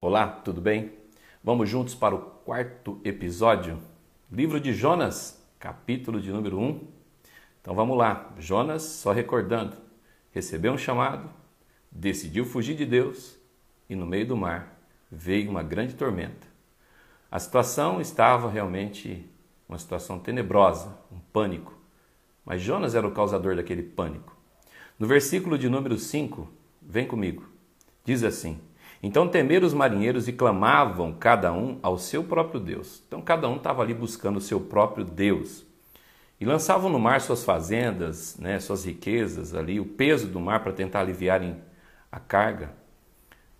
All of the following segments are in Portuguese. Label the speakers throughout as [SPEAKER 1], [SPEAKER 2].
[SPEAKER 1] Olá, tudo bem? Vamos juntos para o quarto episódio, livro de Jonas, capítulo de número 1. Então vamos lá. Jonas, só recordando, recebeu um chamado, decidiu fugir de Deus e no meio do mar veio uma grande tormenta. A situação estava realmente uma situação tenebrosa, um pânico. Mas Jonas era o causador daquele pânico. No versículo de número 5, vem comigo, diz assim: então temeram os marinheiros e clamavam cada um ao seu próprio Deus. Então cada um estava ali buscando o seu próprio Deus. E lançavam no mar suas fazendas, né, suas riquezas ali, o peso do mar para tentar aliviarem a carga.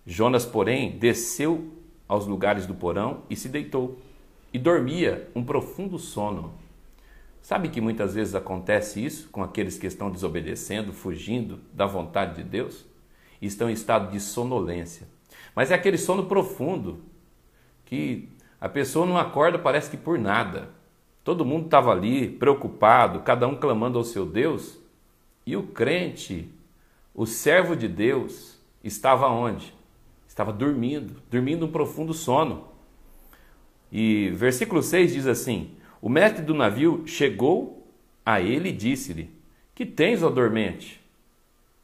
[SPEAKER 1] Jonas, porém, desceu aos lugares do porão e se deitou. E dormia um profundo sono. Sabe que muitas vezes acontece isso com aqueles que estão desobedecendo, fugindo da vontade de Deus? E estão em estado de sonolência. Mas é aquele sono profundo que a pessoa não acorda, parece que por nada. Todo mundo estava ali preocupado, cada um clamando ao seu Deus, e o crente, o servo de Deus, estava onde? Estava dormindo, dormindo um profundo sono. E versículo 6 diz assim: O mestre do navio chegou a ele e disse-lhe: Que tens, ó dormente?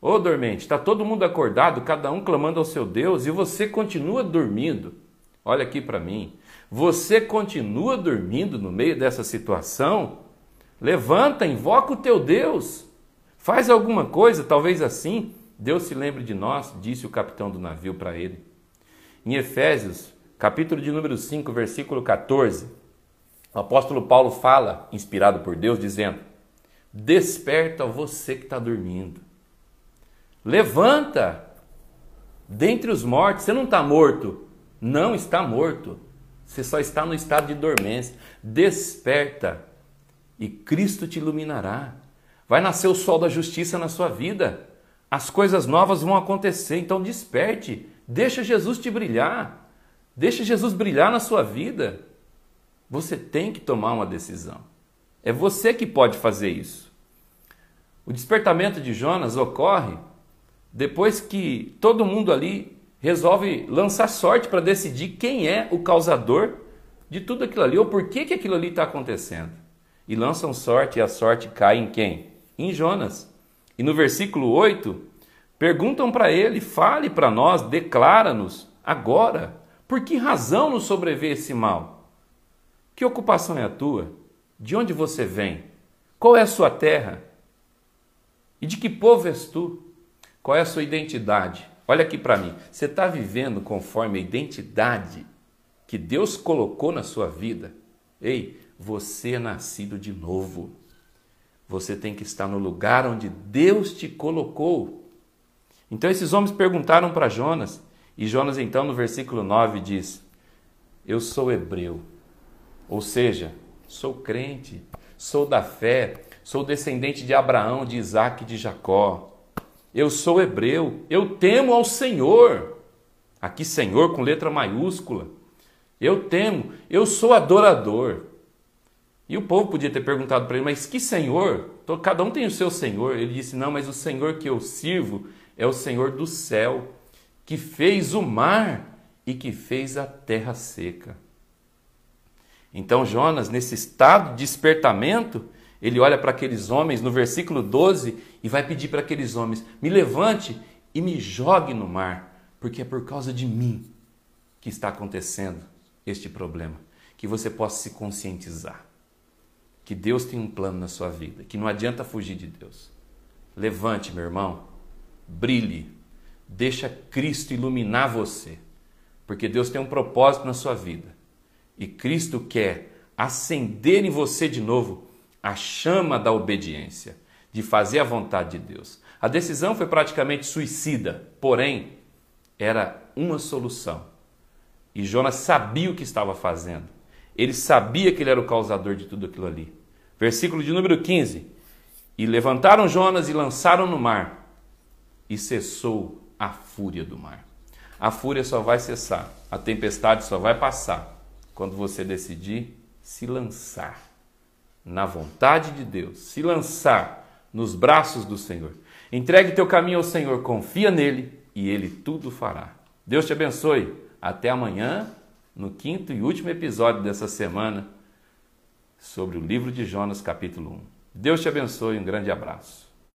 [SPEAKER 1] Ô dormente, está todo mundo acordado, cada um clamando ao seu Deus e você continua dormindo. Olha aqui para mim. Você continua dormindo no meio dessa situação? Levanta, invoca o teu Deus. Faz alguma coisa, talvez assim Deus se lembre de nós, disse o capitão do navio para ele. Em Efésios, capítulo de número 5, versículo 14, o apóstolo Paulo fala, inspirado por Deus, dizendo: Desperta você que está dormindo. Levanta dentre os mortos. Você não está morto. Não está morto. Você só está no estado de dormência. Desperta e Cristo te iluminará. Vai nascer o sol da justiça na sua vida. As coisas novas vão acontecer. Então desperte. Deixa Jesus te brilhar. Deixa Jesus brilhar na sua vida. Você tem que tomar uma decisão. É você que pode fazer isso. O despertamento de Jonas ocorre depois que todo mundo ali resolve lançar sorte para decidir quem é o causador de tudo aquilo ali, ou por que, que aquilo ali está acontecendo. E lançam sorte e a sorte cai em quem? Em Jonas. E no versículo 8, perguntam para ele: fale para nós, declara-nos agora, por que razão nos sobreveio esse mal? Que ocupação é a tua? De onde você vem? Qual é a sua terra? E de que povo és tu? Qual é a sua identidade? Olha aqui para mim. Você está vivendo conforme a identidade que Deus colocou na sua vida? Ei, você é nascido de novo. Você tem que estar no lugar onde Deus te colocou. Então esses homens perguntaram para Jonas, e Jonas então no versículo 9 diz: Eu sou hebreu. Ou seja, sou crente, sou da fé, sou descendente de Abraão, de Isaac e de Jacó. Eu sou hebreu, eu temo ao Senhor. Aqui, Senhor com letra maiúscula. Eu temo, eu sou adorador. E o povo podia ter perguntado para ele, mas que Senhor? Cada um tem o seu Senhor. Ele disse: Não, mas o Senhor que eu sirvo é o Senhor do céu, que fez o mar e que fez a terra seca. Então, Jonas, nesse estado de despertamento, ele olha para aqueles homens no versículo 12 e vai pedir para aqueles homens: me levante e me jogue no mar, porque é por causa de mim que está acontecendo este problema. Que você possa se conscientizar que Deus tem um plano na sua vida, que não adianta fugir de Deus. Levante, meu irmão, brilhe, deixa Cristo iluminar você, porque Deus tem um propósito na sua vida e Cristo quer acender em você de novo a chama da obediência, de fazer a vontade de Deus. A decisão foi praticamente suicida, porém, era uma solução. E Jonas sabia o que estava fazendo. Ele sabia que ele era o causador de tudo aquilo ali. Versículo de número 15. E levantaram Jonas e lançaram no mar, e cessou a fúria do mar. A fúria só vai cessar, a tempestade só vai passar quando você decidir se lançar na vontade de Deus, se lançar nos braços do Senhor. Entregue teu caminho ao Senhor, confia nele e ele tudo fará. Deus te abençoe. Até amanhã, no quinto e último episódio dessa semana sobre o livro de Jonas, capítulo 1. Deus te abençoe um grande abraço.